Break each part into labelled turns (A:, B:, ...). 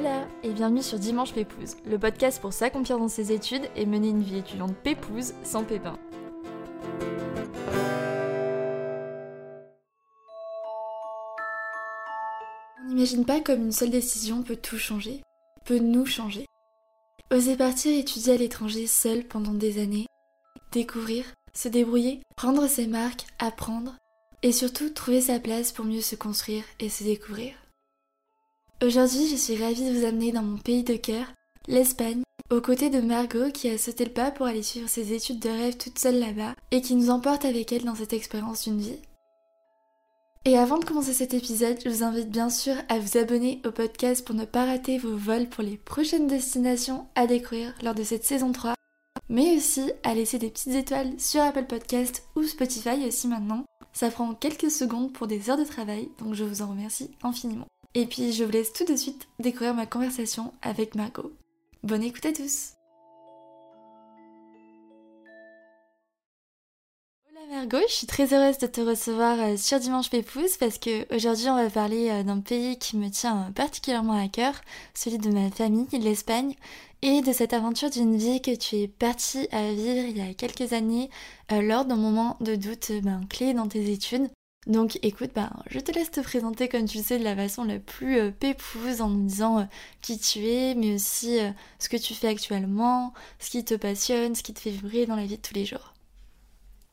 A: Hola et bienvenue sur Dimanche Pépouze, le podcast pour s'accomplir dans ses études et mener une vie étudiante pépouze sans pépin. On n'imagine pas comme une seule décision peut tout changer, peut nous changer. Oser partir étudier à l'étranger seul pendant des années, découvrir, se débrouiller, prendre ses marques, apprendre, et surtout trouver sa place pour mieux se construire et se découvrir. Aujourd'hui, je suis ravie de vous amener dans mon pays de cœur, l'Espagne, aux côtés de Margot qui a sauté le pas pour aller suivre ses études de rêve toute seule là-bas et qui nous emporte avec elle dans cette expérience d'une vie. Et avant de commencer cet épisode, je vous invite bien sûr à vous abonner au podcast pour ne pas rater vos vols pour les prochaines destinations à découvrir lors de cette saison 3, mais aussi à laisser des petites étoiles sur Apple Podcast ou Spotify aussi maintenant. Ça prend quelques secondes pour des heures de travail, donc je vous en remercie infiniment. Et puis je vous laisse tout de suite découvrir ma conversation avec Margot. Bonne écoute à tous Hola Margot, je suis très heureuse de te recevoir euh, sur Dimanche Pépouze parce que aujourd'hui on va parler euh, d'un pays qui me tient euh, particulièrement à cœur, celui de ma famille, l'Espagne, et de cette aventure d'une vie que tu es partie à vivre il y a quelques années lors d'un moment de doute ben, clé dans tes études. Donc écoute, bah, je te laisse te présenter comme tu sais de la façon la plus euh, pépouse en nous disant euh, qui tu es, mais aussi euh, ce que tu fais actuellement, ce qui te passionne, ce qui te fait vibrer dans la vie de tous les jours.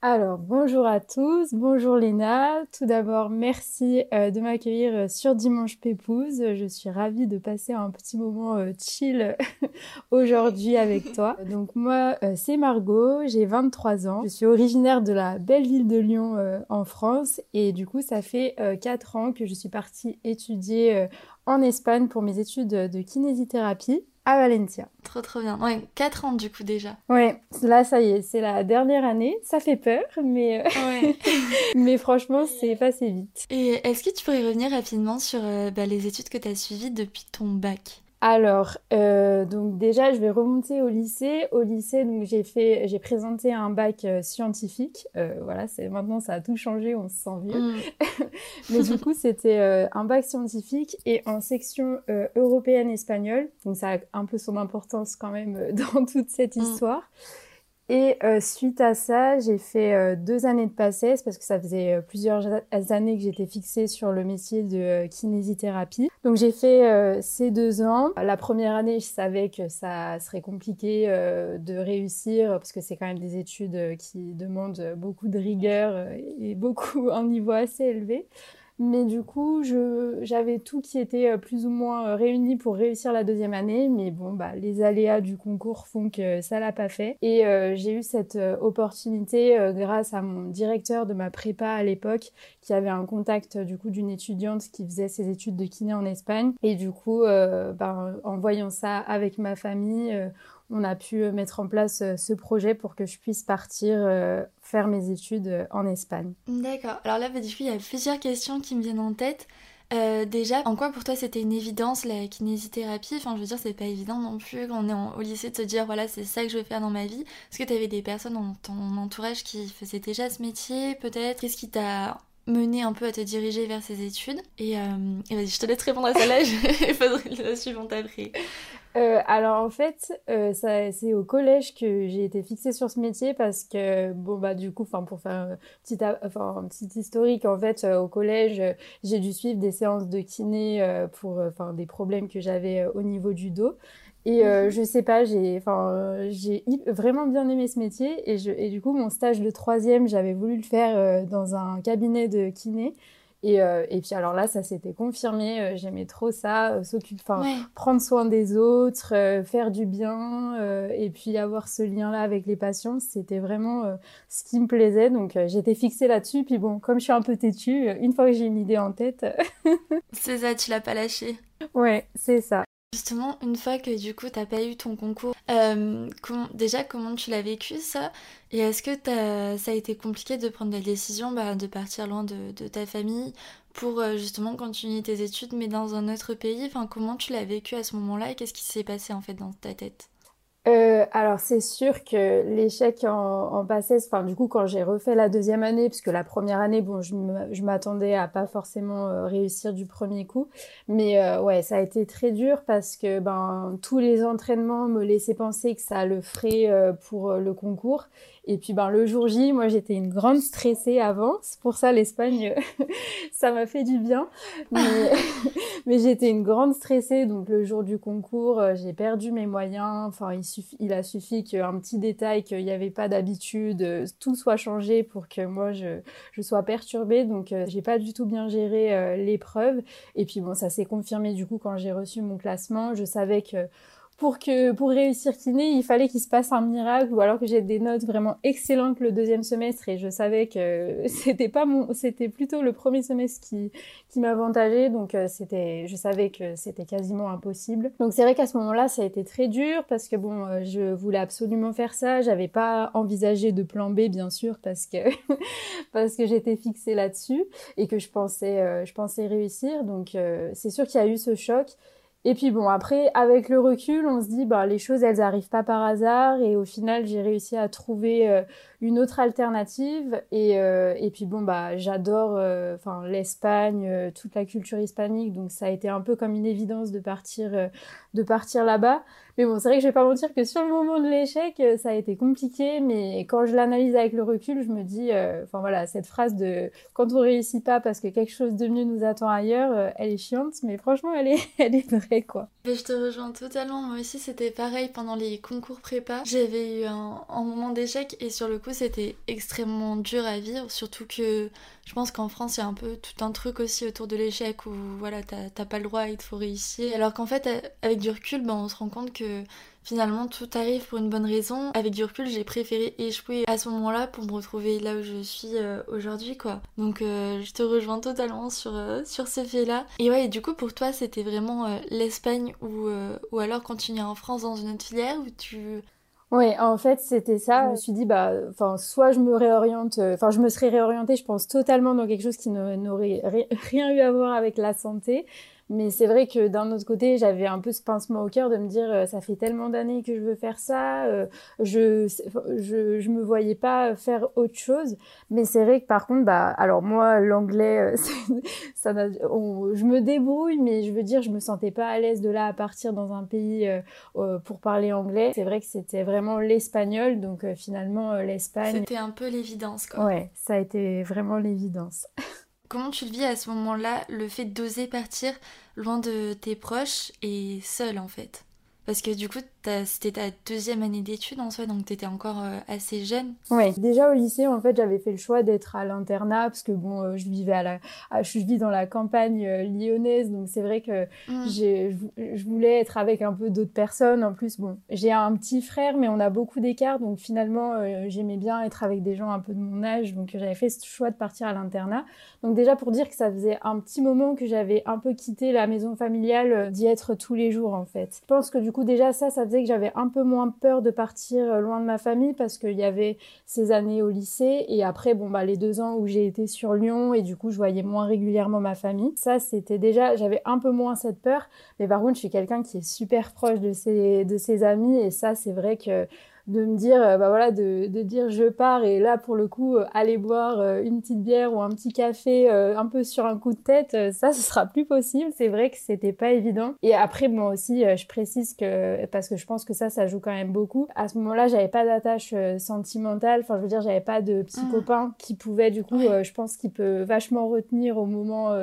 B: Alors, bonjour à tous, bonjour Léna. Tout d'abord, merci euh, de m'accueillir euh, sur Dimanche Pépouze. Je suis ravie de passer un petit moment euh, chill aujourd'hui avec toi. Donc moi, c'est Margot, j'ai 23 ans. Je suis originaire de la belle ville de Lyon en France et du coup, ça fait 4 ans que je suis partie étudier en Espagne pour mes études de kinésithérapie à Valencia.
A: Trop trop bien. Ouais, 4 ans du coup déjà.
B: Ouais, là ça y est, c'est la dernière année. Ça fait peur, mais, euh, ouais. mais franchement, c'est passé vite.
A: Et est-ce que tu pourrais revenir rapidement sur euh, bah, les études que tu as suivies depuis ton bac?
B: Alors, euh, donc déjà, je vais remonter au lycée. Au lycée, donc j'ai fait, j'ai présenté un bac euh, scientifique. Euh, voilà, c'est maintenant ça a tout changé, on se sent vieux. Mm. Mais du coup, c'était euh, un bac scientifique et en section euh, européenne espagnole. Donc ça a un peu son importance quand même dans toute cette mm. histoire. Et euh, suite à ça, j'ai fait euh, deux années de passesse parce que ça faisait euh, plusieurs années que j'étais fixée sur le métier de kinésithérapie. Donc j'ai fait ces deux ans. La première année, je savais que ça serait compliqué de réussir parce que c'est quand même des études qui demandent beaucoup de rigueur et beaucoup un niveau assez élevé. Mais du coup, j'avais tout qui était euh, plus ou moins euh, réuni pour réussir la deuxième année. Mais bon, bah, les aléas du concours font que ça l'a pas fait. Et euh, j'ai eu cette opportunité grâce à mon directeur de ma prépa à l'époque, qui avait un contact du coup d'une étudiante qui faisait ses études de kiné en Espagne. Et du coup, bah, en voyant ça avec ma famille, on a pu euh, mettre en place euh, ce projet pour que je puisse partir euh, faire mes études en Espagne.
A: D'accord. Alors là, bah, du coup, il y a plusieurs questions qui me viennent en tête. déjà, en quoi pour toi c'était une évidence la kinésithérapie? Enfin, je veux dire, c'est pas évident non plus quand on est au lycée de se dire voilà, c'est ça que je veux faire dans ma vie. Est-ce que tu avais des personnes dans ton entourage qui faisaient déjà ce métier peut-être? Qu'est-ce qui t'a mené un peu à te diriger vers ces études? Et, et vas-y, je te laisse répondre à celle-là, je faudrait la suivante après.
B: Euh, alors en fait, euh, c'est au collège que j'ai été fixée sur ce métier parce que bon bah du coup, enfin pour faire un petit, enfin un petit historique, en fait euh, au collège j'ai dû suivre des séances de kiné pour enfin des problèmes que j'avais au niveau du dos. Et mhm. je sais pas, j'ai, enfin, j'ai vraiment bien aimé ce métier et, je, et du coup mon stage de troisième, j'avais voulu le faire dans un cabinet de kiné. Et, euh, et puis alors là, ça s'était confirmé. Euh, j'aimais trop ça, euh, s'occuper, prendre soin des autres, faire du bien, et puis avoir ce lien-là avec les patients, c'était vraiment ce qui me plaisait. Donc j'étais fixée là-dessus. Puis bon, comme je suis un peu têtue, une fois que j'ai une idée en tête,
A: c'est ça, tu l'as pas lâché.
B: Ouais, c'est ça.
A: Justement, une fois que du coup t'as pas eu ton concours, euh, déjà comment tu l'as vécu ça? Et est-ce que ça a été compliqué de prendre la décision bah, de partir loin de, ta famille pour euh, justement continuer tes études mais dans un autre pays? Enfin, comment tu l'as vécu à ce moment-là? Et qu'est-ce qui s'est passé en fait dans ta tête?
B: Euh, alors c'est sûr que l'échec en, en enfin du coup quand j'ai refait la deuxième année, puisque la première année, bon, je m'attendais à pas forcément euh, réussir du premier coup, mais euh, ouais, ça a été très dur parce que ben tous les entraînements me laissaient penser que ça le ferait pour le concours, et puis ben le jour J, moi j'étais une grande stressée avant, c'est pour ça l'Espagne, ça m'a fait du bien, mais, j'étais une grande stressée, donc le jour du concours, j'ai perdu mes moyens, enfin il il a suffi qu'un petit détail qu'il n'y avait pas d'habitude, euh, tout soit changé pour que moi je, sois perturbée. Donc euh, j'ai pas du tout bien géré euh, l'épreuve. Et puis bon, ça s'est confirmé du coup quand j'ai reçu mon classement. Je savais que pour que pour réussir kiné, il fallait qu'il se passe un miracle ou alors que j'ai des notes vraiment excellentes le deuxième semestre et je savais que c'était pas mon c'était plutôt le premier semestre qui qui m'avantageait. Donc euh, c'était je savais que c'était quasiment impossible. Donc c'est vrai qu'à ce moment-là, ça a été très dur parce que bon, euh, je voulais absolument faire ça, j'avais pas envisagé de plan B bien sûr parce que parce que j'étais fixée là-dessus et que je pensais euh, je pensais réussir. Donc c'est sûr qu'il y a eu ce choc et puis bon, après, avec le recul, on se dit, bah, les choses, elles arrivent pas par hasard. Et au final, j'ai réussi à trouver euh, une autre alternative. Et, euh, et puis bon, bah, j'adore euh, enfin l'Espagne, toute la culture hispanique. Donc ça a été un peu comme une évidence de partir, de partir là-bas. Mais bon, c'est vrai que je vais pas mentir que sur le moment de l'échec, euh, ça a été compliqué, mais quand je l'analyse avec le recul, je me dis, euh, enfin voilà, cette phrase de quand on réussit pas parce que quelque chose de mieux nous attend ailleurs, euh, elle est chiante, mais franchement, elle est, elle est vraie, quoi.
A: je te rejoins totalement. Moi aussi, c'était pareil pendant les concours prépa. J'avais eu un, moment d'échec et sur le coup, c'était extrêmement dur à vivre, surtout que je pense qu'en France, il y a un peu tout un truc aussi autour de l'échec où voilà, t'as pas le droit, il te faut réussir. Alors qu'en fait, avec du recul, ben, on se rend compte que finalement tout arrive pour une bonne raison. Avec du recul, j'ai préféré échouer à ce moment-là pour me retrouver là où je suis euh, aujourd'hui, quoi. Donc euh, je te rejoins totalement sur, euh, sur ce fait-là. Et ouais, du coup, pour toi, c'était vraiment l'Espagne ou, ou alors continuer en France dans une autre filière ou tu
B: oui, en fait, c'était ça. Je me suis dit, bah, enfin, soit je me réoriente, enfin, je me serais réorientée, je pense, totalement dans quelque chose qui n'aurait rien eu à voir avec la santé. Mais c'est vrai que d'un autre côté, j'avais un peu ce pincement au cœur de me dire, euh, ça fait tellement d'années que je veux faire ça, euh, je, je, je me voyais pas faire autre chose. Mais c'est vrai que par contre, bah, alors moi, l'anglais, euh, ça, je me débrouille, mais je veux dire, je me sentais pas à l'aise de là à partir dans un pays pour parler anglais. C'est vrai que c'était vraiment l'espagnol, donc finalement l'Espagne.
A: C'était un peu l'évidence, quoi.
B: Ouais, ça a été vraiment l'évidence.
A: Comment tu le vis à ce moment-là, le fait d'oser partir loin de tes proches et seul en fait? Parce que du coup, c'était ta deuxième année d'études en soi, donc tu étais encore euh, assez jeune.
B: Oui, déjà au lycée, en fait, j'avais fait le choix d'être à l'internat parce que bon, euh, je vivais à la, je vis dans la campagne euh, lyonnaise, donc c'est vrai que mm. j'ai, je voulais être avec un peu d'autres personnes. En plus, bon, j'ai un petit frère, mais on a beaucoup d'écart, donc finalement, j'aimais bien être avec des gens un peu de mon âge, donc j'avais fait ce choix de partir à l'internat. Donc déjà pour dire que ça faisait un petit moment que j'avais un peu quitté la maison familiale, d'y être tous les jours en fait. Je pense que du coup déjà ça, ça faisait que j'avais un peu moins peur de partir euh, loin de ma famille parce qu'il y avait ces années au lycée et après bon bah les deux ans où j'ai été sur Lyon et du coup je voyais moins régulièrement ma famille. Ça c'était déjà j'avais un peu moins cette peur mais par contre je suis quelqu'un qui est super proche de ses de ses amis et ça c'est vrai que de me dire euh, bah voilà de, de dire je pars et là pour le coup euh, aller boire euh, une petite bière ou un petit café un peu sur un coup de tête ça ce sera plus possible. C'est vrai que c'était pas évident. Et après moi aussi je précise que parce que je pense que ça ça joue quand même beaucoup. À ce moment-là j'avais pas d'attache sentimentale. Enfin je veux dire j'avais pas de petit mmh. copain qui pouvait du coup je pense qu'il peut vachement retenir au moment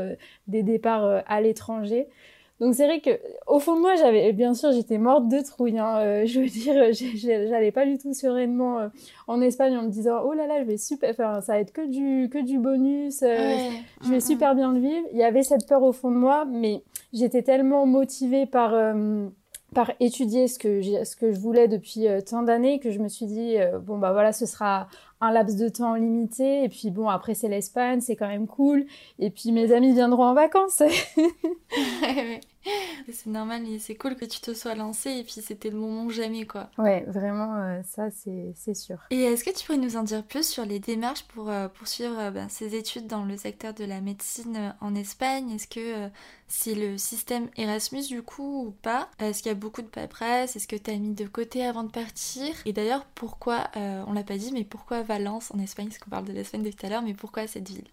B: des départs à l'étranger donc c'est vrai que au fond de moi, j'avais bien sûr j'étais morte de trouille. Hein, euh, je veux dire, j'allais pas du tout sereinement euh, en Espagne en me disant oh là là, je vais super, enfin ça va être que du que du bonus, euh, je vais super bien le vivre. Il y avait cette peur au fond de moi, mais j'étais tellement motivée par par étudier ce que ce que je voulais depuis tant d'années que je me suis dit bon bah voilà, ce sera un laps de temps limité. Et puis bon, après c'est l'Espagne, c'est quand même cool. Et puis mes amis viendront en vacances.
A: c'est normal, et c'est cool que tu te sois lancé et puis c'était le moment jamais quoi.
B: Ouais, vraiment, euh, ça c'est sûr.
A: Et est-ce que tu pourrais nous en dire plus sur les démarches pour euh, poursuivre euh, ben, ces études dans le secteur de la médecine en Espagne? Est-ce que c'est le système Erasmus du coup ou pas? Est-ce qu'il y a beaucoup de paperasse? Est-ce que tu as mis de côté avant de partir? Et d'ailleurs, pourquoi, on l'a pas dit, mais pourquoi Valence en Espagne? Parce qu'on parle de l'Espagne depuis tout à l'heure, mais pourquoi cette ville?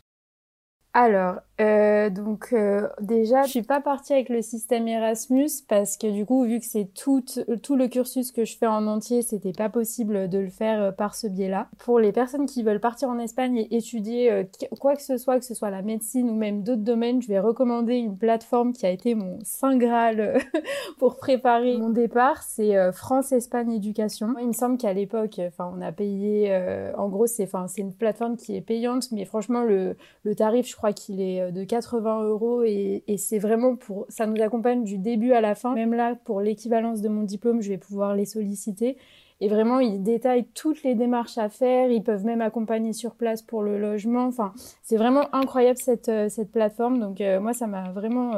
B: Alors, euh, donc euh, déjà, je suis pas partie avec le système Erasmus parce que du coup, vu que c'est tout, le cursus que je fais en entier, c'était pas possible de le faire euh, par ce biais-là. Pour les personnes qui veulent partir en Espagne et étudier quoi que ce soit, que ce soit la médecine ou même d'autres domaines, je vais recommander une plateforme qui a été mon saint graal pour préparer mon départ. C'est France Espagne Éducation. Il me semble qu'à l'époque, enfin, on a payé, en gros, c'est, enfin, c'est une plateforme qui est payante, mais franchement, le, le tarif, je crois qu'il est euh, de 80 euros et, c'est vraiment pour, ça nous accompagne du début à la fin. Même là, pour l'équivalence de mon diplôme, je vais pouvoir les solliciter. Et vraiment, ils détaillent toutes les démarches à faire. Ils peuvent même accompagner sur place pour le logement. Enfin, c'est vraiment incroyable cette, euh, cette plateforme. Donc, euh, moi, ça m'a vraiment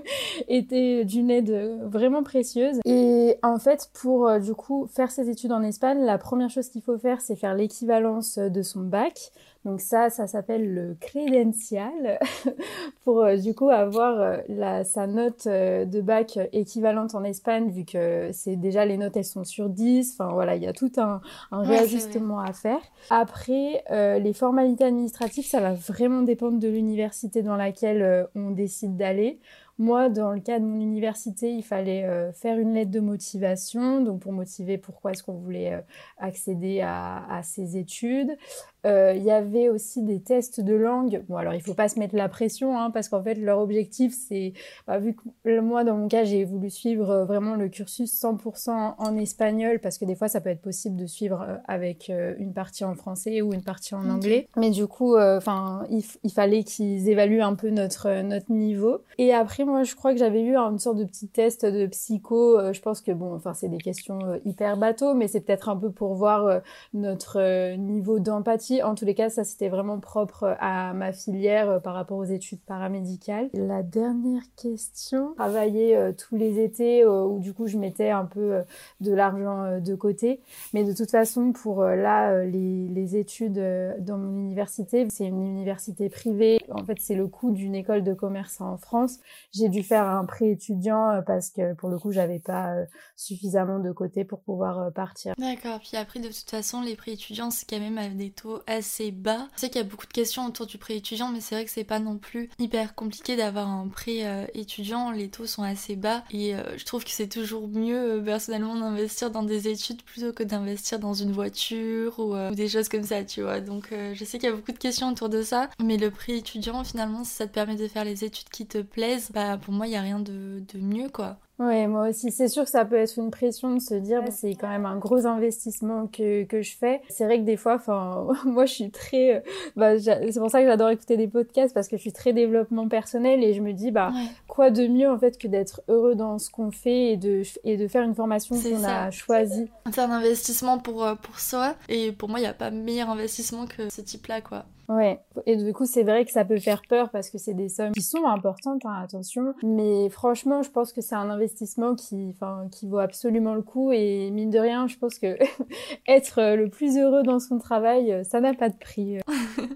B: été d'une aide vraiment précieuse. Et en fait, pour du coup faire ses études en Espagne, la première chose qu'il faut faire, c'est faire l'équivalence de son bac. Donc ça, ça s'appelle le crédential pour euh, du coup avoir euh, la, sa note euh, de bac équivalente en Espagne vu que c'est déjà les notes elles sont sur 10. Enfin voilà, il y a tout un, un réajustement à faire. Après, les formalités administratives, ça va vraiment dépendre de l'université dans laquelle on décide d'aller. Moi, dans le cas de mon université, il fallait euh, faire une lettre de motivation, donc pour motiver pourquoi est-ce qu'on voulait euh, accéder à, à, ces études. Euh, il y avait aussi des tests de langue. Bon, alors il faut pas se mettre la pression, hein, parce qu'en fait leur objectif c'est, bah, vu que moi dans mon cas j'ai voulu suivre vraiment le cursus 100% en espagnol, parce que des fois ça peut être possible de suivre avec une partie en français ou une partie en anglais. Mais du coup, enfin, il, il, fallait qu'ils évaluent un peu notre notre niveau. Et après moi, je crois que j'avais eu une sorte de petit test de psycho. Euh, je pense que bon, enfin, c'est des questions euh, hyper bateau, mais c'est peut-être un peu pour voir euh, notre niveau d'empathie. En tous les cas, ça c'était vraiment propre à ma filière par rapport aux études paramédicales. La dernière question, travailler tous les étés où du coup je mettais un peu de l'argent de côté, mais de toute façon pour là les, les études dans mon université, c'est une université privée. En fait, c'est le coût d'une école de commerce en France j'ai dû faire un prêt étudiant euh, parce que pour le coup j'avais pas euh, suffisamment de côté pour pouvoir euh, partir.
A: D'accord. Puis après de toute façon les prêts étudiants c'est quand même avec des taux assez bas. Je sais qu'il y a beaucoup de questions autour du prêt étudiant mais c'est vrai que c'est pas non plus hyper compliqué d'avoir un prêt étudiant. Les taux sont assez bas et je trouve que c'est toujours mieux personnellement d'investir dans des études plutôt que d'investir dans une voiture ou, ou, des choses comme ça tu vois. Donc je sais qu'il y a beaucoup de questions autour de ça mais le prêt étudiant finalement si ça te permet de faire les études qui te plaisent bah pour moi il y a rien de, de mieux quoi.
B: Ouais, moi aussi, c'est sûr que ça peut être une pression de se dire, c'est quand même un gros investissement que, que je fais. C'est vrai que des fois, enfin, moi, je suis très, euh, bah, c'est pour ça que j'adore écouter des podcasts parce que je suis très développement personnel et je me dis, bah, quoi de mieux, en fait, que d'être heureux dans ce qu'on fait et de, et de faire une formation qu'on a choisie.
A: C'est un investissement pour, euh, pour soi et pour moi, il n'y a pas meilleur investissement que ce type-là, quoi.
B: Ouais, et du coup, c'est vrai que ça peut faire peur parce que c'est des sommes qui sont importantes, hein, attention. Mais franchement, je pense que c'est un investissement qui, enfin, qui vaut absolument le coup. Et mine de rien, je pense que être le plus heureux dans son travail, ça n'a pas de prix.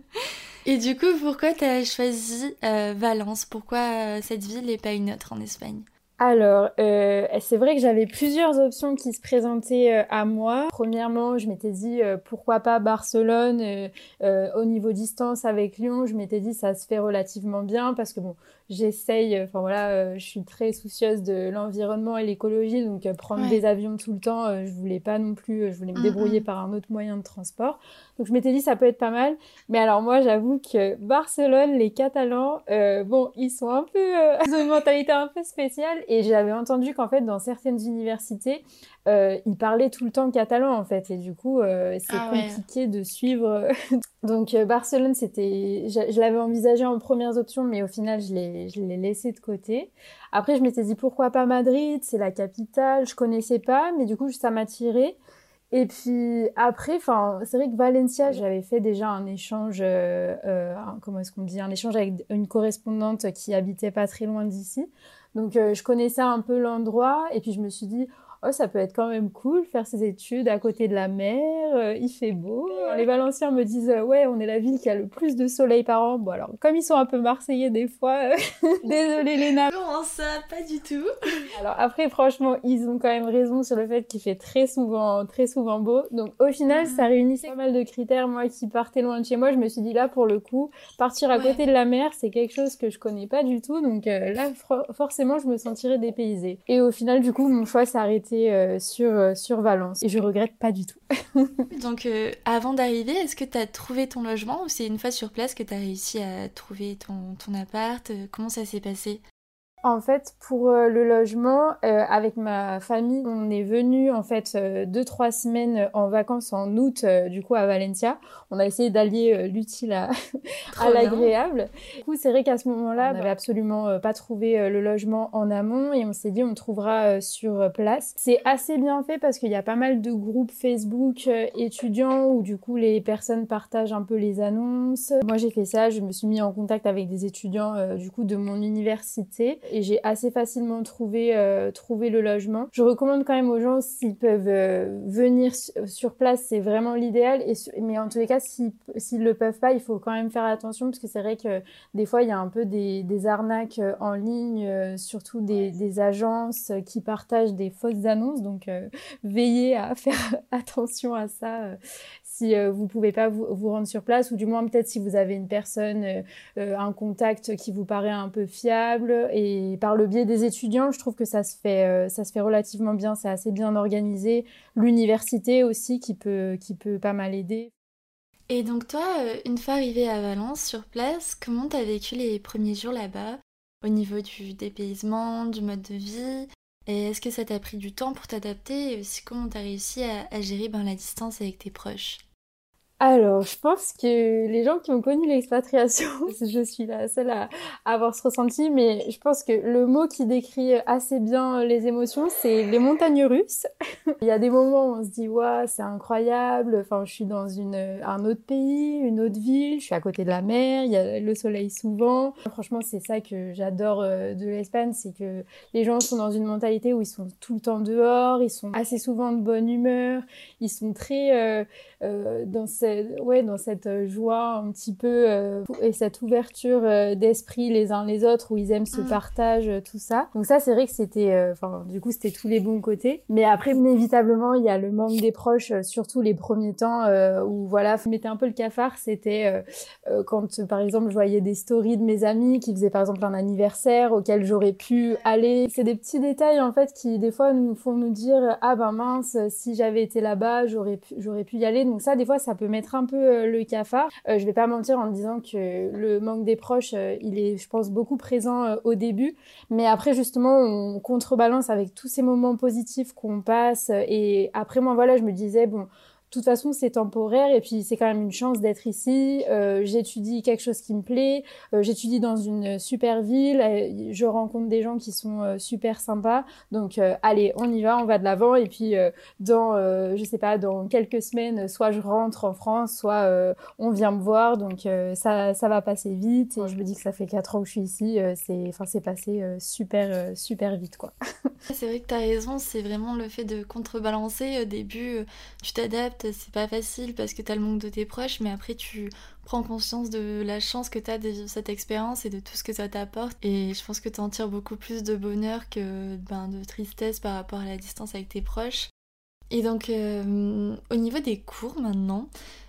A: et du coup, pourquoi tu as choisi euh, Valence? Pourquoi euh, cette ville et pas une autre en Espagne?
B: Alors, euh, c'est vrai que j'avais plusieurs options qui se présentaient euh, à moi. Premièrement, je m'étais dit euh, pourquoi pas Barcelone? Au niveau distance avec Lyon. Je m'étais dit ça se fait relativement bien parce que bon, j'essaye, enfin voilà, je suis très soucieuse de l'environnement et l'écologie, donc prendre des avions tout le temps, je voulais pas non plus, je voulais me débrouiller par un autre moyen de transport. Donc je m'étais dit ça peut être pas mal. Mais alors moi j'avoue que Barcelone, les Catalans, euh, bon ils sont un peu, euh, ils ont une mentalité un peu spéciale. Et j'avais entendu qu'en fait dans certaines universités euh, ils parlaient tout le temps catalan en fait. Et du coup euh, c'est ah compliqué de suivre. Donc euh, Barcelone c'était, je, je l'avais envisagé en premières options, mais au final je l'ai, je l'ai laissé de côté. Après je m'étais dit pourquoi pas Madrid, c'est la capitale, je connaissais pas, mais du coup ça m'a tiré. Et puis après, enfin, c'est vrai que Valencia, j'avais fait déjà un échange, euh, euh, comment est-ce qu'on dit, un échange avec une correspondante qui habitait pas très loin d'ici. Donc je connaissais un peu l'endroit et puis je me suis dit, oh, ça peut être quand même cool faire ses études à côté de la mer, euh, il fait beau. Les Valenciens me disent euh, ouais, on est la ville qui a le plus de soleil par an. Bon alors, comme ils sont un peu marseillais des fois, euh, désolé Léna.
A: Comment ça Pas du tout.
B: alors après, franchement, ils ont quand même raison sur le fait qu'il fait très souvent, très souvent beau. Donc au final, ça réunissait pas mal de critères. Moi qui partais loin de chez moi, je me suis dit là pour le coup, partir à côté de la mer, c'est quelque chose que je connais pas du tout. Donc là, forcément, je me sentirais dépaysée. Et au final, du coup, mon choix s'est arrêté euh, sur, euh, sur Valence. Et je regrette pas du tout.
A: Donc, euh, avant d'arriver, est-ce que tu as trouvé ton logement ou c'est une fois sur place que tu as réussi à trouver ton, ton appart? Comment ça s'est passé?
B: En fait, pour euh, le logement, euh, avec ma famille, on est venu en fait euh, deux trois semaines en vacances en août, du coup à Valencia. On a essayé d'allier l'utile à, à l'agréable. Du coup, c'est vrai qu'à ce moment-là, on n'avait absolument pas trouvé le logement en amont et on s'est dit on trouvera sur place. C'est assez bien fait parce qu'il y a pas mal de groupes Facebook étudiants où du coup les personnes partagent un peu les annonces. Moi, j'ai fait ça. Je me suis mis en contact avec des étudiants du coup de mon université et j'ai assez facilement trouvé euh, trouvé le logement. Je recommande quand même aux gens s'ils peuvent euh, venir sur place, c'est vraiment l'idéal. Et mais en tous les cas, s'ils s'ils le peuvent pas, il faut quand même faire attention parce que c'est vrai que des fois il y a un peu des, des arnaques euh, en ligne, surtout des, des agences qui partagent des fausses annonces. Donc veillez à faire attention à ça si euh, vous pouvez pas vous, rendre sur place ou du moins peut-être si vous avez une personne, euh, euh, un contact qui vous paraît un peu fiable. Et par le biais des étudiants, je trouve que ça se fait ça se fait relativement bien, c'est assez bien organisé. L'université aussi qui peut qui peut pas mal aider.
A: Et donc toi, une fois arrivé à Valence sur place, comment t'as vécu les premiers jours là-bas? Au niveau du dépaysement, du mode de vie? Est-ce que ça t'a pris du temps pour t'adapter? Et aussi comment t'as réussi à, gérer ben, la distance avec tes proches?
B: Alors, je pense que les gens qui ont connu l'expatriation, je suis la seule à avoir ce ressenti, mais je pense que le mot qui décrit assez bien les émotions, c'est les montagnes russes. Il y a des moments où on se dit, ouais, c'est incroyable, enfin, je suis dans une, un autre pays, une autre ville, je suis à côté de la mer, il y a le soleil souvent. Franchement, c'est ça que j'adore euh, de l'Espagne, c'est que les gens sont dans une mentalité où ils sont tout le temps dehors, ils sont assez souvent de bonne humeur, ils sont très euh, euh, dans cette ouais, dans cette euh, joie un petit peu euh, et cette ouverture euh, d'esprit les uns les autres où ils aiment ce mm. partage, tout ça. Donc ça, c'est vrai que c'était, enfin, du coup, c'était tous les bons côtés. Mais après, inévitablement, il y a le manque des proches, surtout les premiers temps où voilà, mettait un peu le cafard. C'était quand, par exemple, je voyais des stories de mes amis qui faisaient par exemple un anniversaire auquel j'aurais pu aller. C'est des petits détails en fait qui des fois nous font nous dire ah ben mince, si j'avais été là-bas, j'aurais pu, j'aurais pu y aller. Donc ça, des fois, ça peut mettre un peu euh, le cafard. Euh, je vais pas mentir en disant que le manque des proches, euh, il est, je pense, beaucoup présent au début. Mais après, justement, on contrebalance avec tous ces moments positifs qu'on passe. Et après, moi, voilà, je me disais, bon, toute façon, c'est temporaire et puis c'est quand même une chance d'être ici. Euh, j'étudie quelque chose qui me plaît. Euh, j'étudie dans une super ville. Euh, je rencontre des gens qui sont super sympas. Donc, allez, on y va, on va de l'avant. Et puis, dans, je sais pas, dans quelques semaines, soit je rentre en France, soit on vient me voir. Donc, ça, ça va passer vite. Et je me dis que ça fait quatre ans que je suis ici. c'est, enfin, c'est passé super, super vite, quoi.
A: c'est vrai que tu as raison. C'est vraiment le fait de contrebalancer. Au début, tu t'adaptes c'est pas facile parce que t'as le manque de tes proches, mais après tu prends conscience de la chance que t'as de cette expérience et de tout ce que ça t'apporte. Et je pense que t'en tires beaucoup plus de bonheur que ben, de tristesse par rapport à la distance avec tes proches. Et donc, euh, au niveau des cours maintenant,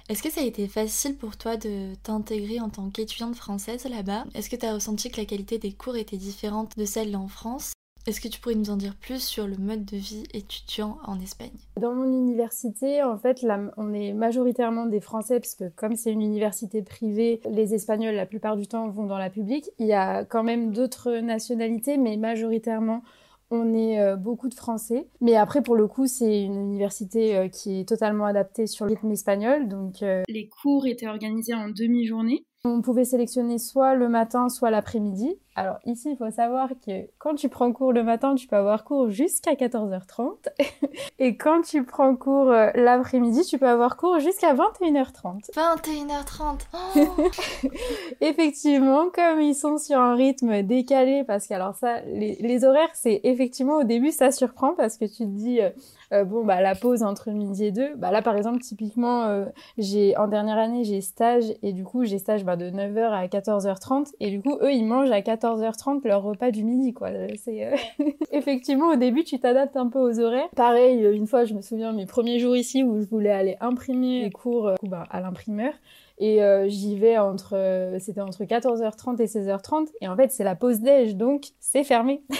A: est-ce que ça a été facile pour toi de t'intégrer en tant qu'étudiante française là-bas? Est-ce que tu as ressenti que la qualité des cours était différente de celle en France? Est-ce que tu pourrais nous en dire plus sur le mode de vie étudiant en Espagne?
B: Dans mon université, en fait, on est majoritairement des Français, parce que comme c'est une université privée, les Espagnols, la plupart du temps, vont dans la publique. Il y a quand même d'autres nationalités, mais majoritairement, on est euh, beaucoup de Français. Mais après, pour le coup, c'est une université euh, qui est totalement adaptée sur le rythme espagnol. Donc, euh, les cours étaient organisés en demi-journée. On pouvait sélectionner soit le matin, soit l'après-midi. Alors ici, il faut savoir que quand tu prends cours le matin, tu peux avoir cours jusqu'à 14h30. Et quand tu prends cours euh, l'après-midi, tu peux avoir cours jusqu'à 21h30.
A: 21h30
B: Effectivement, comme ils sont sur un rythme décalé, parce que alors ça, les, horaires, c'est effectivement au début, ça surprend parce que tu te dis... Euh, euh, bon bah la pause entre midi et deux. Bah là par exemple typiquement euh, j'ai en dernière année j'ai stage et du coup j'ai stage bah, de 9h à 14h30 et du coup eux ils mangent à 14h30 leur repas du midi quoi. C'est euh, effectivement au début tu t'adaptes un peu aux horaires. Pareil une fois je me souviens mes premiers jours ici où je voulais aller imprimer les cours bah, à l'imprimeur. Et j'y vais entre c'était entre 14h30 et 16h30 et en fait c'est la pause déj. Donc c'est fermé.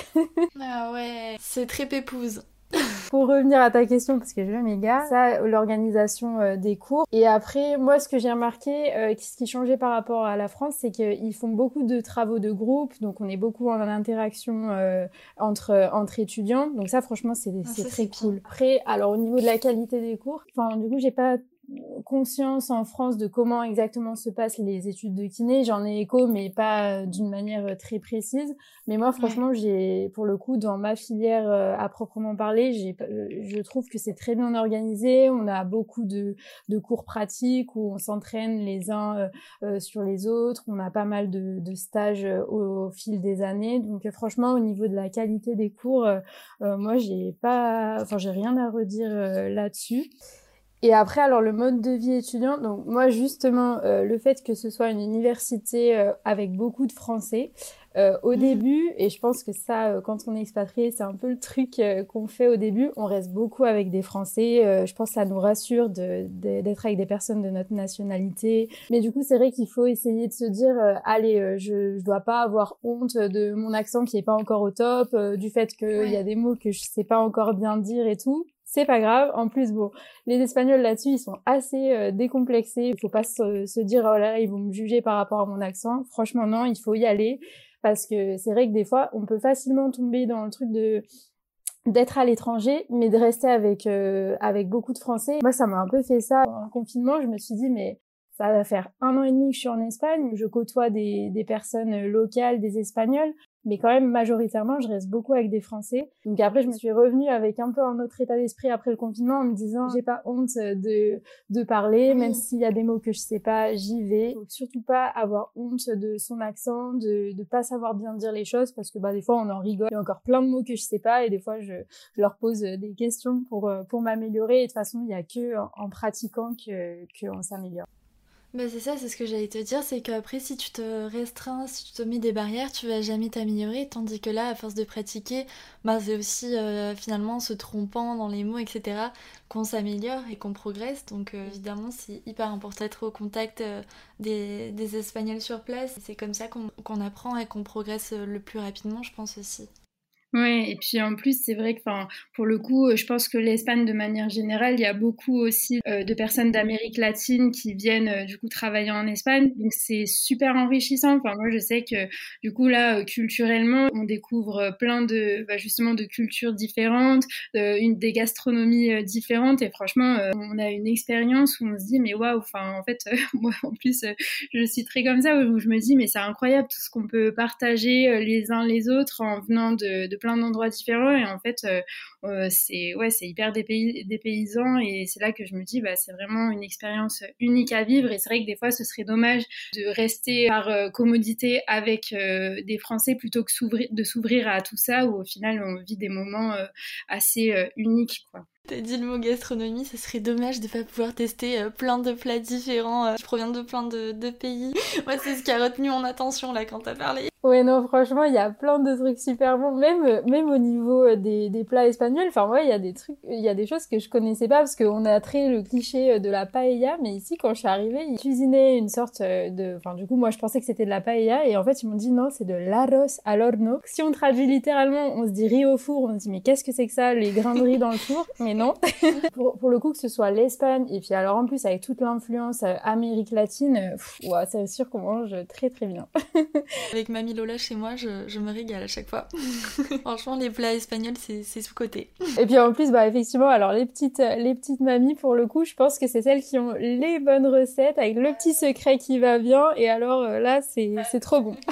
A: Ah ouais c'est très pépouse
B: pour revenir à ta question, parce que je m'égare, ça, l'organisation euh, des cours. Et après, moi, ce que j'ai remarqué, euh, ce qui changeait par rapport à la France, c'est qu'ils font beaucoup de travaux de groupe, donc on est beaucoup en interaction euh, entre, entre étudiants. Donc ça, franchement, c'est ah, très cool. Après, alors au niveau de la qualité des cours, enfin, du coup, j'ai pas conscience en France de comment exactement se passent les études de kiné. J'en ai écho, mais pas d'une manière très précise. Mais moi, franchement, j'ai, pour le coup, dans ma filière euh, à proprement parler, j'ai, euh, je trouve que c'est très bien organisé. On a beaucoup de, de cours pratiques où on s'entraîne les uns euh, sur les autres. On a pas mal de, de stages au, fil des années. Donc, franchement, au niveau de la qualité des cours, moi, j'ai pas, enfin, j'ai rien à redire là-dessus. Et après, alors le mode de vie étudiant, donc moi justement, euh, le fait que ce soit une université euh, avec beaucoup de Français, euh, au mhm. début, et je pense que ça, quand on est expatrié, c'est un peu le truc qu'on fait au début, on reste beaucoup avec des Français. je pense que ça nous rassure d'être de, avec des personnes de notre nationalité. Mais du coup, c'est vrai qu'il faut essayer de se dire, allez, je, je dois pas avoir honte de mon accent qui est pas encore au top, du fait qu'il y a des mots que je sais pas encore bien dire et tout c'est pas grave. En plus, bon, les Espagnols là-dessus, ils sont assez euh, décomplexés. Il faut pas se, dire oh là là, ils vont me juger par rapport à mon accent. Franchement, non, il faut y aller parce que c'est vrai que des fois, on peut facilement tomber dans le truc de d'être à l'étranger, mais de rester avec euh, avec beaucoup de Français. Moi, ça m'a un peu fait ça en confinement. Je me suis dit mais ça va faire un an et demi que je suis en Espagne, je côtoie des, des personnes locales, des Espagnols mais quand même majoritairement je reste beaucoup avec des Français. Donc après je me suis revenue avec un peu un autre état d'esprit après le confinement en me disant j'ai pas honte de de parler même s'il y a des mots que je sais pas, j'y vais. Faut surtout pas avoir honte de son accent, de de pas savoir bien dire les choses parce que bah des fois on en rigole. Il y a encore plein de mots que je sais pas et des fois je, je leur pose des questions pour pour m'améliorer et de toute façon il y a que en, pratiquant que qu'on s'améliore.
A: Bah c'est ça, c'est ce que j'allais te dire, c'est qu'après si tu te restreins, si tu te mets des barrières, tu vas jamais t'améliorer, tandis que là, à force de pratiquer, bah c'est aussi euh, finalement se trompant dans les mots, etc., qu'on s'améliore et qu'on progresse. Donc euh, évidemment, c'est hyper important d'être au contact euh, des, des, Espagnols sur place. C'est comme ça qu'on apprend et qu'on progresse le plus rapidement, je pense aussi.
B: Ouais, et puis en plus, c'est vrai que, pour le coup, je pense que l'Espagne, de manière générale, il y a beaucoup aussi euh, de personnes d'Amérique latine qui viennent euh, du coup travailler en Espagne. Donc c'est super enrichissant. Enfin, moi, je sais que du coup là, euh, culturellement, on découvre plein de, bah, justement, de cultures différentes, des gastronomies différentes. Et franchement, on a une expérience où on se dit, mais waouh, en fait, moi, en plus, je suis très comme ça où je me dis, mais c'est incroyable tout ce qu'on peut partager les uns les autres en venant de, de plein d'endroits différents et en fait euh, euh, c'est ouais c'est hyper dépaysant et c'est là que je me dis bah c'est vraiment une expérience unique à vivre et c'est vrai que des fois ce serait dommage de rester par euh, commodité avec des Français plutôt que de s'ouvrir à tout ça où au final on vit des moments assez uniques quoi.
A: T'as dit le mot gastronomie, ce serait dommage de pas pouvoir tester euh, plein de plats différents euh, qui proviennent de plein de, pays. Moi, c'est ce qui a retenu mon attention là quand t'as parlé.
B: Ouais, non, franchement, il y a plein de trucs super bons, même, même au niveau euh, des, des plats espagnols. Enfin, ouais, il y a des trucs, il y a des choses que je connaissais pas parce qu'on a très le cliché de la paella, mais ici, quand je suis arrivée, ils cuisinaient une sorte de, enfin, du coup, moi, je pensais que c'était de la paella et en fait, ils m'ont dit non, c'est de l'arroz al horno. Si on traduit littéralement, on se dit riz au four, on se dit mais qu'est-ce que c'est que ça, les grains de riz dans le four? Mais non. pour, le coup, que ce soit l'Espagne, et puis alors en plus avec toute l'influence euh, Amérique latine, ouais, c'est sûr qu'on mange très très bien.
A: avec Mamie Lola chez moi, je, je me régale à chaque fois. Franchement, les plats espagnols, c'est sous-côté.
B: Et puis en plus, bah effectivement, alors les petites, les petites mamies, pour le coup, je pense que c'est celles qui ont les bonnes recettes avec le petit secret qui va bien. Et alors là, c'est trop bon.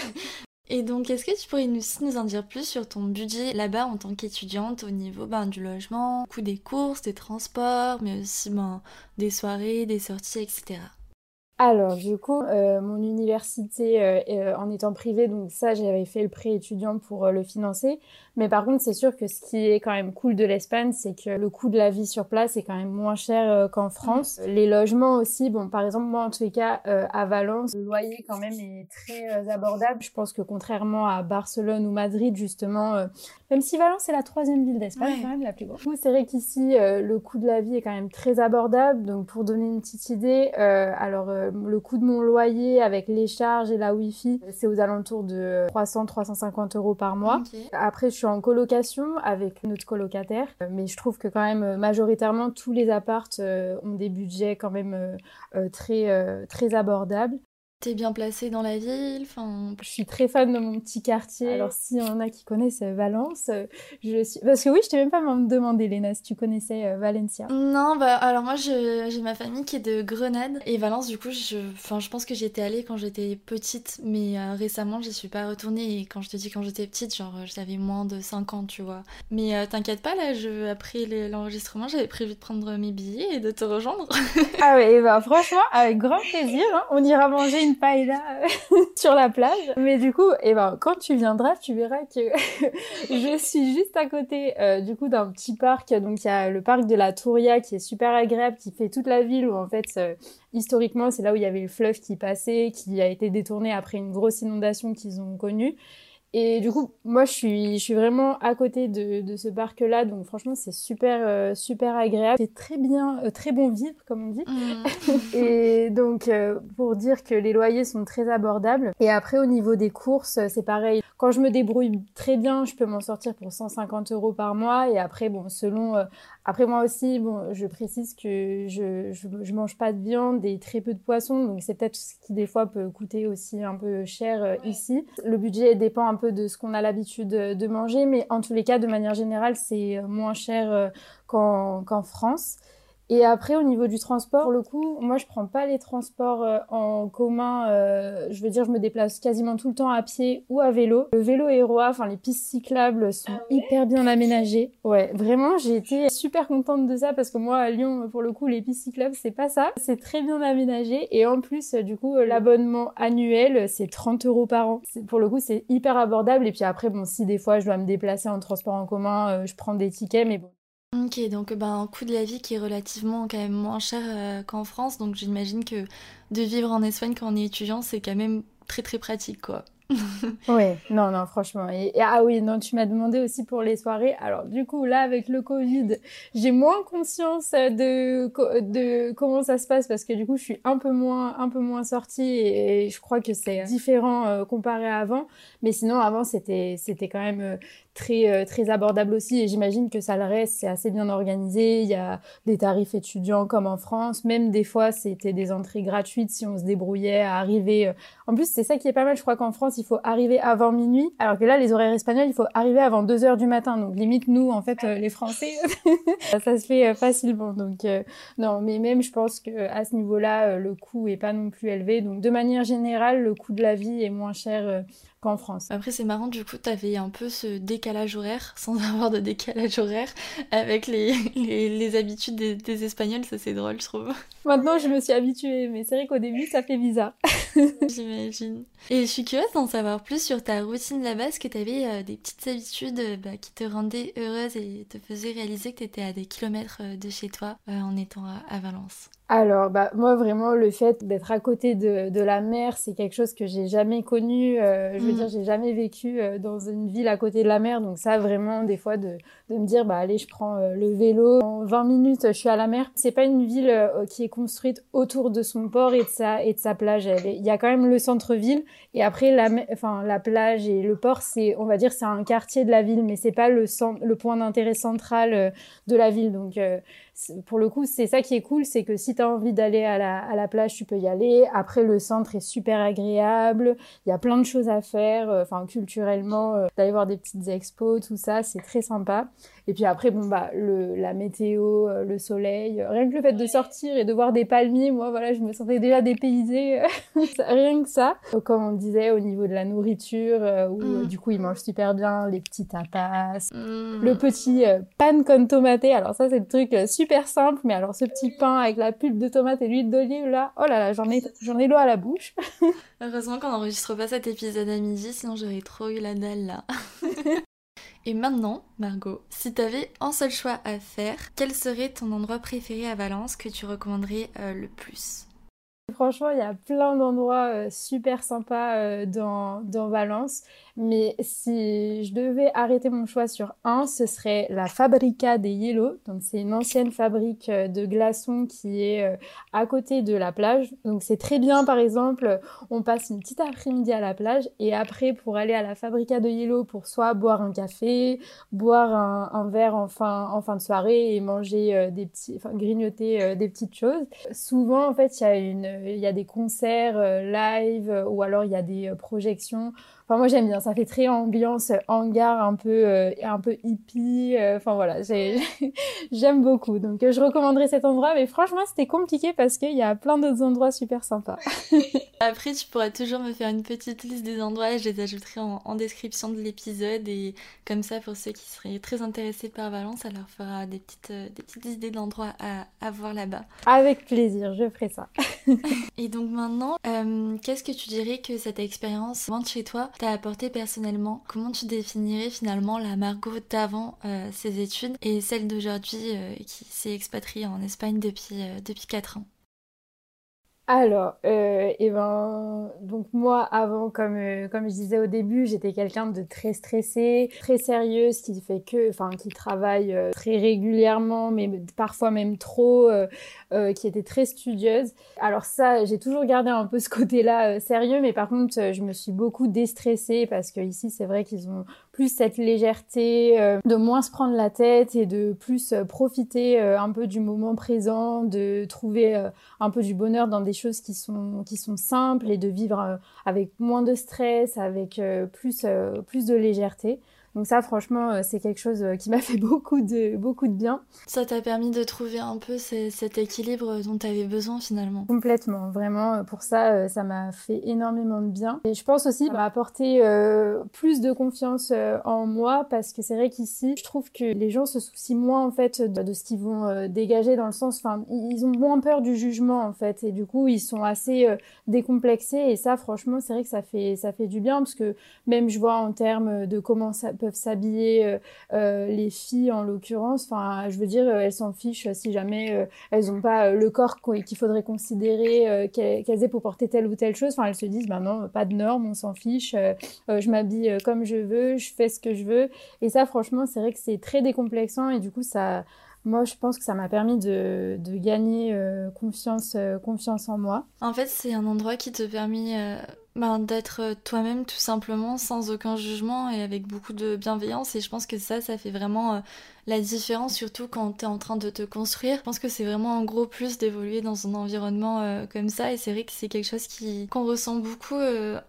A: Et donc, est-ce que tu pourrais nous, nous en dire plus sur ton budget là-bas en tant qu'étudiante au niveau ben, du logement, coût des courses, des transports, mais aussi ben, des soirées, des sorties, etc.
B: Alors, du coup, euh, mon université euh, euh, en étant privée, donc ça, j'avais fait le prêt étudiant pour le financer. Mais par contre, c'est sûr que ce qui est quand même cool de l'Espagne, c'est que le coût de la vie sur place est quand même moins cher euh, qu'en France. Les logements aussi, bon, par exemple, moi, en tous les cas, euh, à Valence, le loyer quand même est très euh, abordable. Je pense que contrairement à Barcelone ou Madrid, justement, même si Valence est la troisième ville d'Espagne, quand même la plus grande. C'est vrai qu'ici, le coût de la vie est quand même très abordable. Donc, pour donner une petite idée, alors le coût de mon loyer avec les charges et la Wi-Fi, c'est aux alentours de 300-350 euros par mois. Après, je suis en colocation avec notre colocataire, mais je trouve que quand même euh, majoritairement tous les appartes euh, ont des budgets quand même euh, très très abordables.
A: T'es bien placée dans la ville enfin...
B: Je suis très fan de mon petit quartier. Alors, s'il y en a qui connaissent euh, Valence, euh, je suis... Parce que oui, je t'ai même pas demandé, Léna, si tu connaissais euh, Valencia.
A: Non, bah alors moi, j'ai ma famille qui est de Grenade. Et Valence, du coup, je, enfin, je pense que j'y étais allée quand j'étais petite, mais récemment, j'y suis pas retournée. Et quand je te dis quand j'étais petite, genre, j'avais moins de 5 ans, tu vois. Mais t'inquiète pas, là, je, après l'enregistrement, j'avais prévu de prendre mes billets et de te rejoindre.
B: ah ouais, bah franchement, avec grand plaisir. Hein. On ira manger une paella euh, sur la plage. Mais du coup, eh ben, quand tu viendras, tu verras que je suis juste à côté, euh, du coup, d'un petit parc. Donc, il y a le parc de la Touria qui est super agréable, qui fait toute la ville où, en fait, euh, historiquement, c'est là où il y avait le fleuve qui passait, qui a été détourné après une grosse inondation qu'ils ont connue. Et du coup, moi, je suis, je suis vraiment à côté de, de ce parc-là, donc franchement, c'est super, euh, super agréable. C'est très bien, euh, très bon vivre, comme on dit. Mm. et donc, euh, pour dire que les loyers sont très abordables. Et après, au niveau des courses, c'est pareil. Quand je me débrouille très bien, je peux m'en sortir pour 150 euros par mois. Et après, bon, selon après moi aussi, bon, je précise que je, je, je, mange pas de viande et très peu de poisson, donc c'est peut-être ce qui des fois peut coûter aussi un peu cher euh, ici. Le budget dépend un peu de ce qu'on a l'habitude de manger, mais en tous les cas, de manière générale, c'est moins cher euh, qu'en France. Et après, au niveau du transport, pour le coup, moi, je prends pas les transports euh, en commun. Euh, je veux dire, je me déplace quasiment tout le temps à pied ou à vélo. Le vélo Héroa, enfin, les pistes cyclables sont ah hyper bien aménagées. Ouais, vraiment, j'ai été super contente de ça parce que moi, à Lyon, pour le coup, les pistes cyclables, c'est pas ça. C'est très bien aménagé. Et en plus, du coup, l'abonnement annuel, c'est 30 euros par an. Pour le coup, c'est hyper abordable. Et puis après, bon, si des fois, je dois me déplacer en transport en commun, euh, je prends des tickets, mais bon,
A: Ok, donc ben, un coût de la vie qui est relativement quand même moins cher euh, qu'en France, donc j'imagine que de vivre en Espagne quand on est étudiant, c'est quand même très très pratique quoi.
B: oui, non, non, franchement. Et, ah oui, non, tu m'as demandé aussi pour les soirées. Alors, du coup, là, avec le Covid, j'ai moins conscience de, de comment ça se passe parce que du coup, je suis un peu moins, un peu moins sortie et, je crois que c'est différent euh, comparé à avant. Mais sinon, avant, c'était, c'était quand même euh, très euh, très abordable aussi. Et j'imagine que ça le reste c'est assez bien organisé. Il y a des tarifs étudiants comme en France. Même des fois c'était des entrées gratuites si on se débrouillait à arriver euh. en plus c'est ça qui est pas mal. Je crois qu'en France il faut arriver avant minuit alors que là les horaires espagnols il faut arriver avant 2 heures du matin. Donc limite nous en fait euh, les Français ça se fait facilement. Donc non mais même je pense que à ce niveau là le coût est pas non plus élevé. Donc de manière générale le coût de la vie est moins cher qu'en France.
A: Après, c'est marrant, du coup, t'avais un peu ce décalage horaire, sans avoir de décalage horaire, avec les, les, habitudes des, Espagnols, ça c'est drôle, je trouve.
B: Maintenant, je me suis habituée, mais c'est vrai qu'au début, ça fait bizarre.
A: J'imagine. Et je suis curieuse d'en savoir plus sur ta routine là-bas, est-ce que t'avais euh, des petites habitudes euh, bah, qui te rendaient heureuse et te faisaient réaliser que t'étais à des kilomètres euh, de chez toi en étant à Valence?
B: Alors, bah, moi, vraiment, le fait d'être à côté de, de la mer, c'est quelque chose que j'ai jamais connu. Euh, je veux mm. dire, j'ai jamais vécu euh, dans une ville à côté de la mer. Donc ça, vraiment, des fois, de, de me dire, bah, allez, je prends euh, le vélo. En 20 minutes, je suis à la mer. C'est pas une ville qui est construite autour de son port et de sa, et de sa plage. Il y a quand même le centre-ville. Et après, la, enfin, la plage et le port, c'est, on va dire, c'est un quartier de la ville, mais c'est pas le, le point d'intérêt central de la ville. Donc, pour le coup, c'est ça qui est cool, c'est que si tu as envie d'aller à la, à la plage, tu peux y aller. Après, le centre est super agréable. Il y a plein de choses à faire, euh, enfin, culturellement, euh, d'aller voir des petites expos, tout ça, c'est très sympa. Et puis après, bon, bah, le, la météo, euh, le soleil, rien que le fait de sortir et de voir des palmiers, moi, voilà, je me sentais déjà dépaysée. rien que ça. Comme on disait, au niveau de la nourriture, où mm. du coup, ils mangent super bien les petits tapas, mm. le petit pan con tomate. Alors ça, c'est le truc super simple, mais alors ce petit pain avec la pulpe de tomate et l'huile d'olive, là, oh là là, j'en ai, j'en ai l'eau à la bouche.
A: Heureusement qu'on n'enregistre pas cet épisode à midi, sinon j'aurais trop eu la dalle là. Et maintenant, Margot, si t'avais un seul choix à faire, quel serait ton endroit préféré à Valence que tu recommanderais euh, le plus?
B: Franchement, il y a plein d'endroits euh, super sympas euh, dans, dans Valence. Mais si je devais arrêter mon choix sur un, ce serait la Fabrica des Yellow. Donc c'est une ancienne fabrique euh, de glaçons qui est euh, à côté de la plage. Donc c'est très bien par exemple, on passe une petite après-midi à la plage et après pour aller à la Fabrica de Yellow pour soit boire un café, boire un, verre en fin, en fin de soirée et manger euh, des petits, enfin grignoter des petites choses. Souvent en fait il y il y a des concerts live ou alors il y a des projections Enfin, moi j'aime bien, ça fait très ambiance hangar, un peu, euh, un peu hippie. Euh, enfin voilà, j'aime beaucoup. Donc je recommanderais cet endroit, mais franchement c'était compliqué parce qu'il y a plein d'autres endroits super sympas.
A: Après, tu pourras toujours me faire une petite liste des endroits et je les ajouterai en, description de l'épisode. Et comme ça, pour ceux qui seraient très intéressés par Valence, ça leur fera des petites, euh, des petites idées d'endroits à, à, voir là-bas.
B: Avec plaisir, je ferai ça.
A: et donc maintenant, qu'est-ce que tu dirais que cette expérience de chez toi t'a apporté personnellement? Comment tu définirais finalement la Margot d'avant euh, ses études et celle d'aujourd'hui euh, qui s'est expatriée en Espagne depuis, euh, depuis 4 ans?
B: Alors, euh, et ben, donc moi, avant, comme euh, comme je disais au début, j'étais quelqu'un de très stressé, très sérieuse, qui fait que, enfin, qui travaille euh, très régulièrement, mais parfois même trop, euh, qui était très studieuse. Alors ça, j'ai toujours gardé un peu ce côté-là sérieux, mais par contre, je me suis beaucoup déstressée parce que ici, c'est vrai qu'ils ont plus cette légèreté, de moins se prendre la tête et de plus profiter un peu du moment présent, de trouver un peu du bonheur dans des choses qui sont qui sont simples et de vivre euh, avec moins de stress, avec euh, plus euh, plus de légèreté. Donc ça, franchement, euh, c'est quelque chose euh, qui m'a fait beaucoup de, beaucoup de bien.
A: Ça t'a permis de trouver un peu cet équilibre dont tu avais besoin finalement.
B: Complètement, vraiment. Euh, pour ça, ça m'a fait énormément de bien. Et je pense aussi, ça m'a apporté euh, plus de confiance en moi parce que c'est vrai qu'ici, je trouve que les gens se soucient moins en fait de, ce qu'ils vont dégager dans le sens, enfin, ils ont moins peur du jugement en fait et du coup, ils sont assez décomplexés et ça, franchement, c'est vrai que ça fait, ça fait du bien parce que même je vois en termes de comment ça peuvent s'habiller euh, euh, les filles en l'occurrence. Enfin, je veux dire, elles s'en fichent si jamais euh, elles n'ont pas le corps qu'il faudrait considérer qu'elles aient pour porter telle ou telle chose. Enfin, elles se disent, bah non, pas de normes, on s'en fiche. je m'habille comme je veux, je fais ce que je veux. Et ça, franchement, c'est vrai que c'est très décomplexant et du coup, ça moi, je pense que ça m'a permis de, gagner confiance, confiance en moi.
A: En fait, c'est un endroit qui te permet ben, d'être euh, toi-même tout simplement sans aucun jugement et avec beaucoup de bienveillance et je pense que ça ça fait vraiment euh, la différence surtout quand tu es en train de te construire. Je pense que c'est vraiment un gros plus d'évoluer dans un environnement euh, comme ça et c'est vrai que c'est quelque chose qui qu'on ressent beaucoup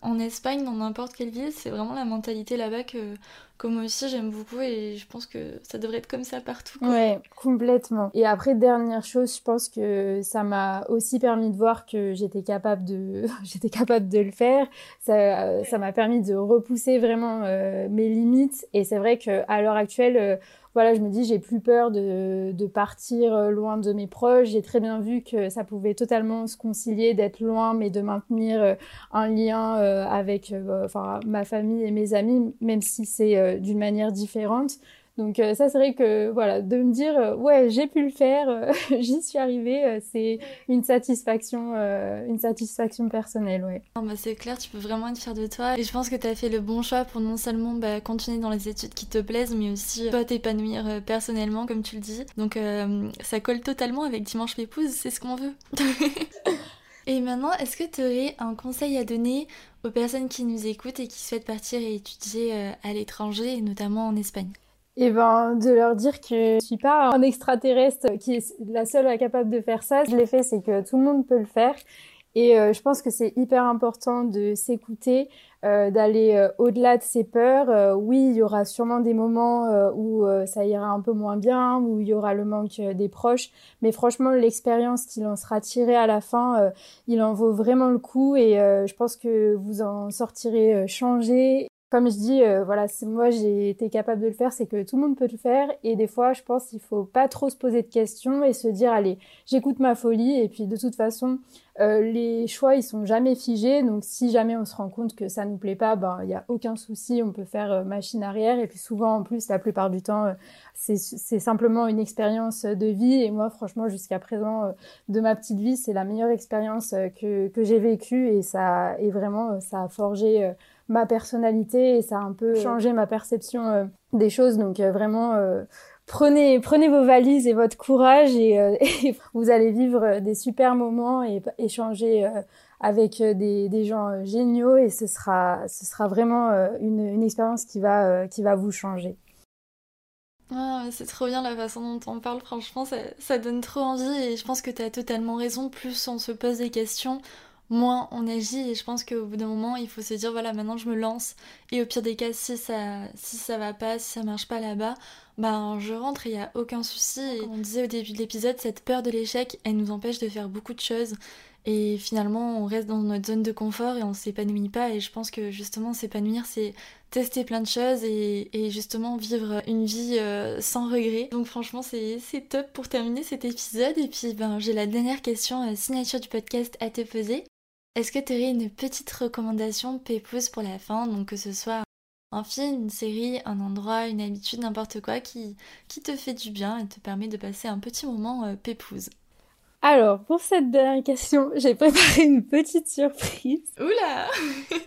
A: en Espagne dans n'importe quelle ville, c'est vraiment la mentalité là-bas que comme aussi j'aime beaucoup et je pense que ça devrait être comme ça partout.
B: Ouais, complètement. Et après dernière chose, je pense que ça m'a aussi permis de voir que j'étais capable de j'étais capable de le faire. Ça ça m'a permis de repousser vraiment euh, mes limites et c'est vrai que à l'heure actuelle euh, voilà, je me dis, j'ai plus peur de, de partir euh, loin de mes proches. J'ai très bien vu que ça pouvait totalement se concilier d'être loin, mais de maintenir euh, un lien euh, avec enfin, ma famille et mes amis, même si c'est d'une manière différente. Donc euh, ça c'est vrai que voilà de me dire euh, ouais j'ai pu le faire, euh, j'y suis arrivée, c'est une satisfaction une satisfaction personnelle ouais.
A: bah, c'est clair tu peux vraiment être fière de toi et je pense que tu as fait le bon choix pour non seulement bah, continuer dans les études qui te plaisent mais aussi toi t'épanouir personnellement comme tu le dis. Donc ça colle totalement avec Dimanche Pépouze, c'est ce qu'on veut. Et maintenant, est-ce que tu aurais un conseil à donner aux personnes qui nous écoutent et qui souhaitent partir et étudier à l'étranger, et notamment en Espagne?
B: Et ben de leur dire que je suis pas un extraterrestre qui est la seule capable de faire ça. Je fait, c'est que tout le monde peut le faire. Et euh, je pense que c'est hyper important de s'écouter, euh, d'aller euh, au-delà de ses peurs. oui, il y aura sûrement des moments où ça ira un peu moins bien, où il y aura le manque des proches. Mais franchement, l'expérience qu'il en sera tirée à la fin, il en vaut vraiment le coup. Et je pense que vous en sortirez changé comme je dis, euh, voilà, moi j'ai été capable de le faire, c'est que tout le monde peut le faire. Et des fois, je pense qu'il faut pas trop se poser de questions et se dire, allez, j'écoute ma folie. Et puis de toute façon, euh, les choix ils sont jamais figés. Donc si jamais on se rend compte que ça nous plaît pas, ben il y a aucun souci, on peut faire euh, machine arrière. Et puis souvent en plus, la plupart du temps, c'est simplement une expérience de vie. Et moi, franchement, jusqu'à présent de ma petite vie, c'est la meilleure expérience que que j'ai vécue et ça et vraiment ça a forgé ma personnalité et ça a un peu changé ma perception euh, des choses. Donc euh, vraiment, euh, prenez prenez vos valises et votre courage et, vous allez vivre des super moments et échanger avec des, des, gens géniaux et ce sera ce sera vraiment une, une expérience qui va qui va vous changer.
A: Ah, c'est trop bien la façon dont on parle, franchement, ça, ça donne trop envie et je pense que tu as totalement raison. Plus on se pose des questions, moins on agit et je pense qu'au bout d'un moment il faut se dire voilà maintenant je me lance et au pire des cas si ça si ça va pas si ça marche pas là-bas ben je rentre et il y a aucun souci. Et comme on disait au début de l'épisode cette peur de l'échec elle nous empêche de faire beaucoup de choses et finalement on reste dans notre zone de confort et on s'épanouit pas et je pense que justement s'épanouir c'est tester plein de choses et, justement vivre une vie euh, sans regret donc franchement c'est top pour terminer cet épisode et puis ben j'ai la dernière question euh, signature du podcast à te poser est-ce que tu aurais une petite recommandation pépouze pour la fin, donc que ce soit un film, une série, un endroit, une habitude, n'importe quoi qui, qui te fait du bien et te permet de passer un petit moment euh, pépouze.
B: Alors, pour cette dernière question, j'ai préparé une petite surprise.
A: Oula!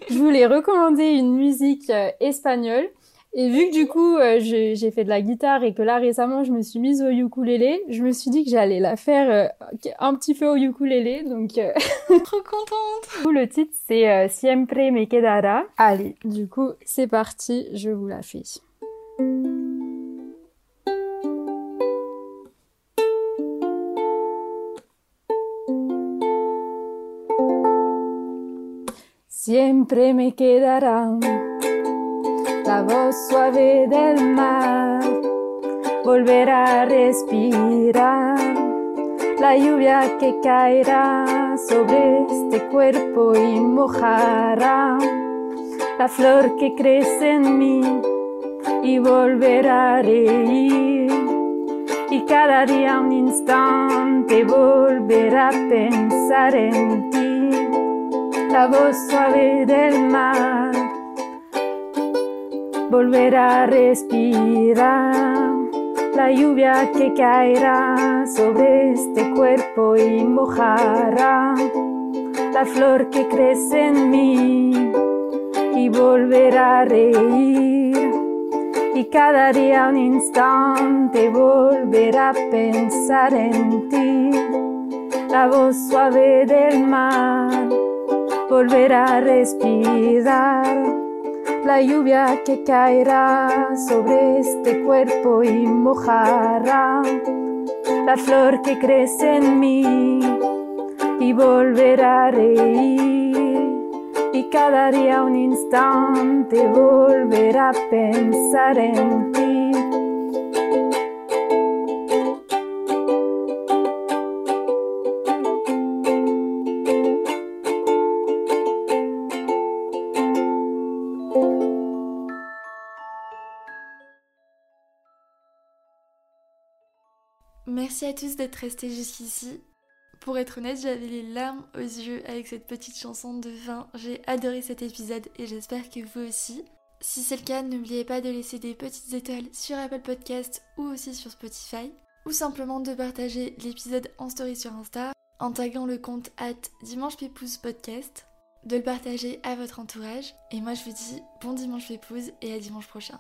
B: Je voulais recommander une musique euh, espagnole et vu que du coup euh, j'ai fait de la guitare et que là récemment je me suis mise au ukulélé, je me suis dit que j'allais la faire euh, un petit peu au ukulélé, donc euh...
A: trop contente.
B: Le titre c'est Siempre me quedara. Allez, du coup c'est parti, je vous la fais. Siempre me quedará la voz suave del mar, volver a respirar, la lluvia que caerá sobre este cuerpo y mojará la flor que crece en mí y volver a reír. Y cada día un instante volver a pensar en ti, la voz suave del mar volver a respirar. La lluvia que caerá sobre este cuerpo y mojará. La flor que crece en mí y volver a reír. Y cada día un instante volver a pensar en ti. La voz suave del mar volver a respirar la lluvia que caerá sobre este cuerpo y mojará la flor que crece en mí y volverá a reír. Y cada día un instante volverá a pensar en
A: à tous d'être restés jusqu'ici. Pour être honnête, j'avais les larmes aux yeux avec cette petite chanson de fin. J'ai adoré cet épisode et j'espère que vous aussi. Si c'est le cas, n'oubliez pas de laisser des petites étoiles sur Apple Podcast ou aussi sur Spotify. Ou simplement de partager l'épisode en story sur Insta en taguant le compte at Dimanche Podcast. De le partager à votre entourage. Et moi je vous dis bon dimanche Pépouze et à dimanche prochain.